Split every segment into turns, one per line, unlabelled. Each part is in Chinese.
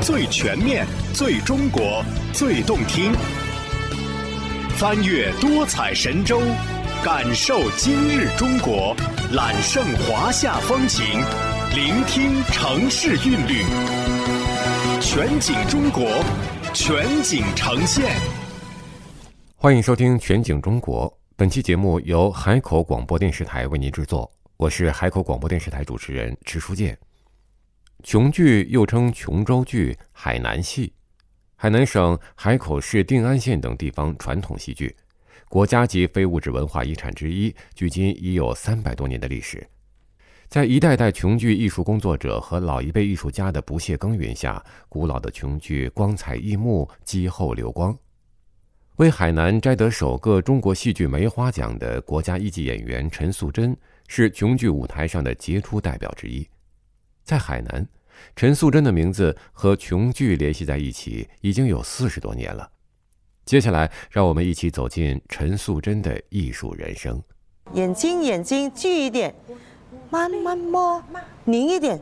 最全面、最中国、最动听。翻越多彩神州，感受今日中国，揽胜华夏风情，聆听城市韵律。全景中国，全景呈现。
欢迎收听《全景中国》。本期节目由海口广播电视台为您制作，我是海口广播电视台主持人池书建。琼剧又称琼州剧、海南戏，海南省海口市定安县等地方传统戏剧，国家级非物质文化遗产之一，距今已有三百多年的历史。在一代代琼剧艺术工作者和老一辈艺术家的不懈耕耘下，古老的琼剧光彩溢目，肌厚流光。为海南摘得首个中国戏剧梅花奖的国家一级演员陈素贞是琼剧舞台上的杰出代表之一。在海南，陈素贞的名字和琼剧联系在一起已经有四十多年了。接下来，让我们一起走进陈素贞的艺术人生。
眼睛，眼睛聚一点，慢慢摸，拧一点。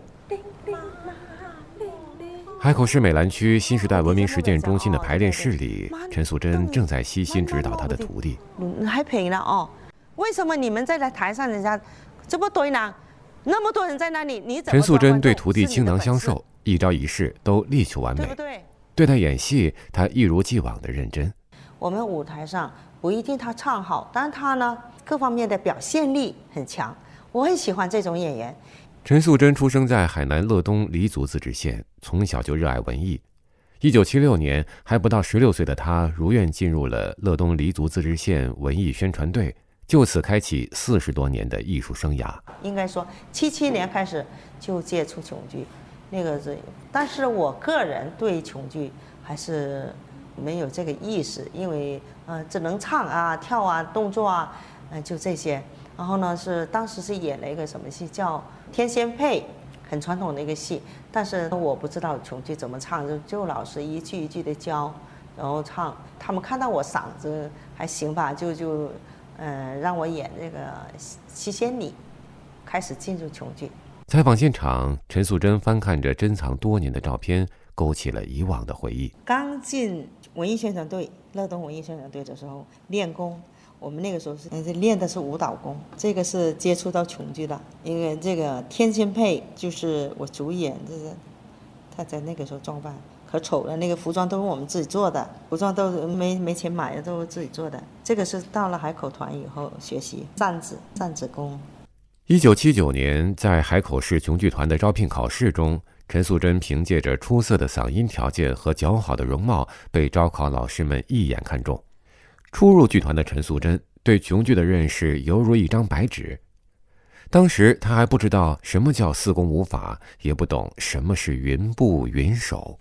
海口市美兰区新时代文明实践中心的排练室里，陈素贞正在悉心指导她的徒弟。
你还平了哦？为什么你们在台上，人家这么多人，那么多人在那里，你怎么？
陈素贞对徒弟倾囊相授，一招一式都力求完美。
对不对？
对待演戏，他一如既往的认真。
我们舞台上不一定他唱好，但他呢，各方面的表现力很强。我很喜欢这种演员。
陈素贞出生在海南乐东黎族自治县，从小就热爱文艺。一九七六年，还不到十六岁的她如愿进入了乐东黎族自治县文艺宣传队，就此开启四十多年的艺术生涯。
应该说，七七年开始就接触琼剧，那个是，但是我个人对琼剧还是没有这个意识，因为呃，只能唱啊、跳啊、动作啊，嗯，就这些。然后呢，是当时是演了一个什么戏，叫《天仙配》，很传统的一个戏。但是我不知道琼剧怎么唱，就就老师一句一句的教，然后唱。他们看到我嗓子还行吧，就就，嗯，让我演这个七仙女，开始进入琼剧。
采访现场，陈素贞翻看着珍藏多年的照片，勾起了以往的回忆。
刚进文艺宣传队，乐东文艺宣传队的时候练功。我们那个时候是练的是舞蹈功，这个是接触到琼剧的，因为这个天仙配就是我主演，这是他在那个时候装扮可丑了，那个服装都是我们自己做的，服装都没没钱买的，都是自己做的。这个是到了海口团以后学习扇子扇子功。
一九七九年，在海口市琼剧团的招聘考试中，陈素贞凭借着出色的嗓音条件和姣好的容貌，被招考老师们一眼看中。初入剧团的陈素贞对琼剧的认识犹如一张白纸，当时他还不知道什么叫四功五法，也不懂什么是云步云手。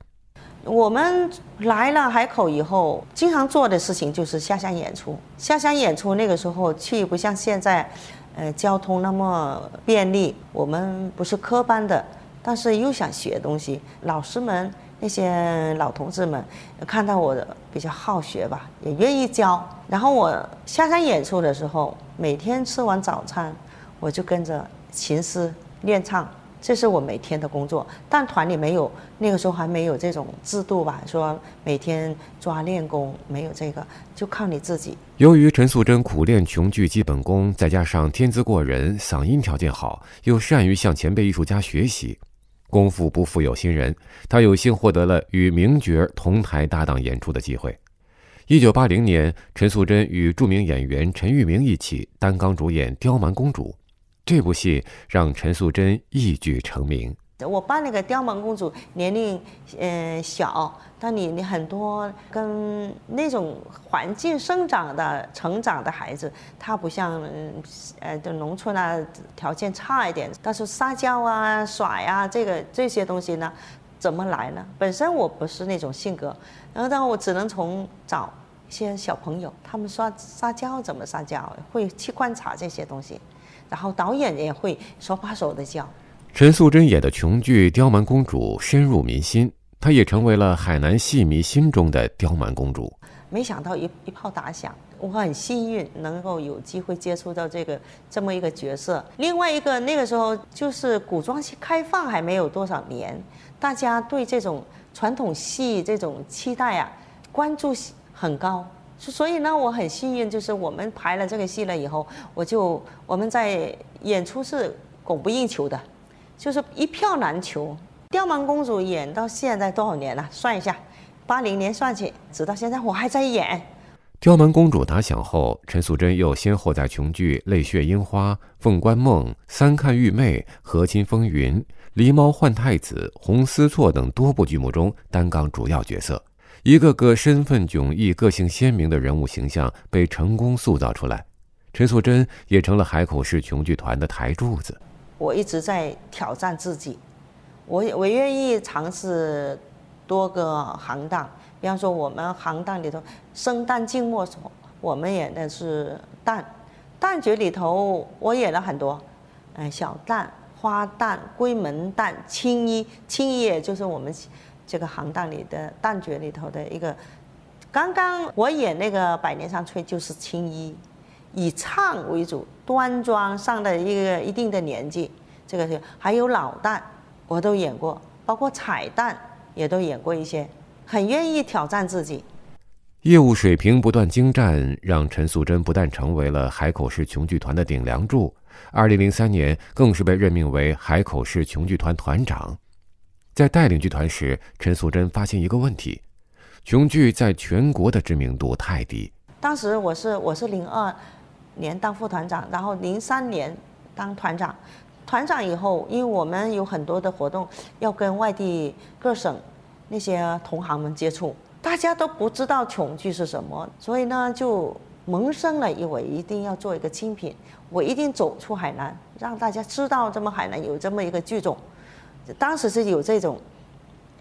我们来了海口以后，经常做的事情就是下乡演出。下乡演出那个时候去不像现在，呃，交通那么便利。我们不是科班的，但是又想学东西，老师们。那些老同志们看到我比较好学吧，也愿意教。然后我下山演出的时候，每天吃完早餐，我就跟着琴师练唱，这是我每天的工作。但团里没有，那个时候还没有这种制度吧，说每天抓练功，没有这个，就靠你自己。
由于陈素贞苦练琼剧基本功，再加上天资过人，嗓音条件好，又善于向前辈艺术家学习。功夫不负有心人，他有幸获得了与名角同台搭档演出的机会。一九八零年，陈素贞与著名演员陈玉明一起担纲主演《刁蛮公主》，这部戏让陈素贞一举成名。
我扮那个刁蛮公主，年龄嗯小，但你你很多跟那种环境生长的、成长的孩子，他不像呃就农村啊，条件差一点，但是撒娇啊、耍呀，这个这些东西呢，怎么来呢？本身我不是那种性格，然后但我只能从找一些小朋友，他们说撒娇怎么撒娇，会去观察这些东西，然后导演也会手把手的教。
陈素贞演的琼剧《刁蛮公主》深入民心，她也成为了海南戏迷心中的刁蛮公主。
没想到一一炮打响，我很幸运能够有机会接触到这个这么一个角色。另外一个那个时候就是古装戏开放还没有多少年，大家对这种传统戏这种期待啊，关注很高。所以呢，我很幸运，就是我们排了这个戏了以后，我就我们在演出是供不应求的，就是一票难求。刁蛮公主演到现在多少年了？算一下，八零年算起，直到现在我还在演。
刁蛮公主打响后，陈素贞又先后在琼剧《泪血樱花》《凤冠梦》《三看玉妹》《和亲风云》《狸猫换太子》《红丝错》等多部剧目中担纲主要角色。一个个身份迥异、个性鲜明的人物形象被成功塑造出来，陈素贞也成了海口市琼剧团的台柱子。
我一直在挑战自己，我我愿意尝试多个行当。比方说，我们行当里头，生旦净末丑，我们演的是旦，旦角里头我演了很多，嗯，小旦、花旦、闺门旦、青衣，青衣也就是我们。这个行当里的旦角里头的一个，刚刚我演那个《百年上翠》就是青衣，以唱为主，端庄上了一个一定的年纪，这个是还有老旦，我都演过，包括彩旦也都演过一些，很愿意挑战自己。
业务水平不断精湛，让陈素贞不但成为了海口市琼剧团的顶梁柱，二零零三年更是被任命为海口市琼剧团团长。在带领剧团时，陈素贞发现一个问题：琼剧在全国的知名度太低。
当时我是我是零二年当副团长，然后零三年当团长。团长以后，因为我们有很多的活动要跟外地各省那些同行们接触，大家都不知道琼剧是什么，所以呢就萌生了，我一定要做一个精品，我一定走出海南，让大家知道这么海南有这么一个剧种。当时是有这种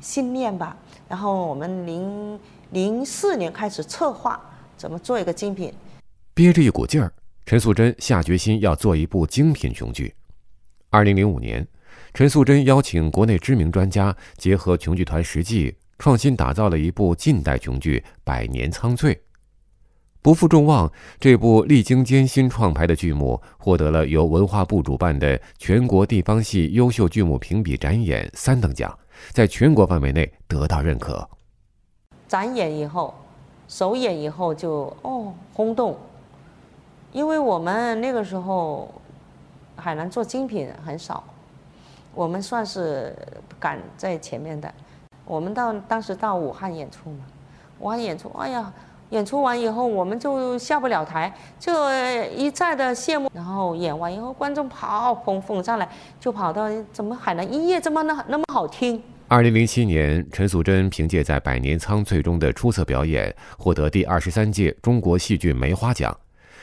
信念吧，然后我们零零四年开始策划怎么做一个精品，
憋着一股劲儿，陈素贞下决心要做一部精品琼剧。二零零五年，陈素贞邀请国内知名专家，结合琼剧团实际，创新打造了一部近代琼剧《百年苍翠》。不负众望，这部历经艰辛创排的剧目获得了由文化部主办的全国地方戏优秀剧目评比展演三等奖，在全国范围内得到认可。
展演以后，首演以后就哦轰动，因为我们那个时候海南做精品很少，我们算是赶在前面的。我们到当时到武汉演出嘛，武汉演出，哎呀。演出完以后，我们就下不了台，就一再的谢幕。然后演完以后，观众跑捧捧上来，就跑到怎么海南音乐这么那那么好听。
二零零七年，陈素贞凭借在《百年苍翠》中的出色表演，获得第二十三届中国戏剧梅花奖，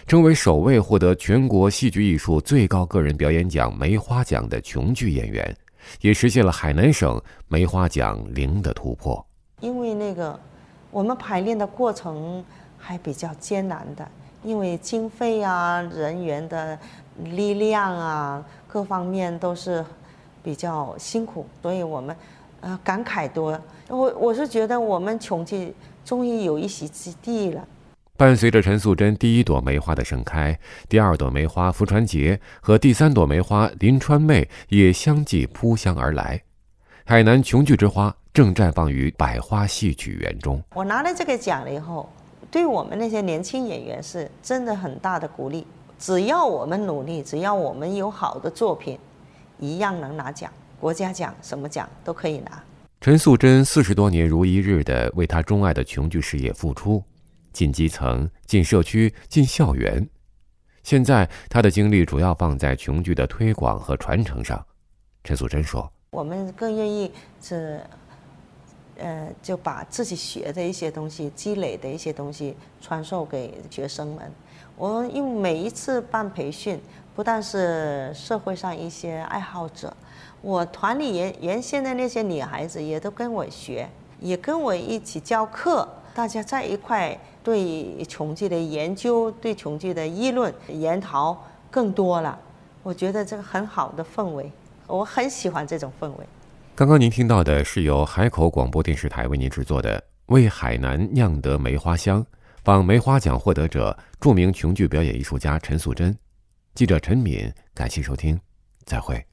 成为首位获得全国戏剧艺术最高个人表演奖梅花奖的琼剧演员，也实现了海南省梅花奖零的突破。
因为那个。我们排练的过程还比较艰难的，因为经费啊、人员的力量啊，各方面都是比较辛苦，所以我们呃感慨多。我我是觉得我们琼剧终于有一席之地了。
伴随着陈素贞第一朵梅花的盛开，第二朵梅花福传杰和第三朵梅花林川妹也相继扑香而来。海南琼剧之花正绽放于百花戏曲园中。
我拿了这个奖了以后，对我们那些年轻演员是真的很大的鼓励。只要我们努力，只要我们有好的作品，一样能拿奖，国家奖什么奖都可以拿。
陈素贞四十多年如一日的为她钟爱的琼剧事业付出，进基层、进社区、进校园。现在她的精力主要放在琼剧的推广和传承上。陈素贞说。
我们更愿意是，呃，就把自己学的一些东西、积累的一些东西传授给学生们。我因为每一次办培训，不但是社会上一些爱好者，我团里原原先的那些女孩子也都跟我学，也跟我一起教课，大家在一块对琼剧的研究、对琼剧的议论、研讨更多了。我觉得这个很好的氛围。我很喜欢这种氛围。
刚刚您听到的是由海口广播电视台为您制作的《为海南酿得梅花香，访梅花奖获得者、著名琼剧表演艺术家陈素贞。记者陈敏，感谢收听，再会。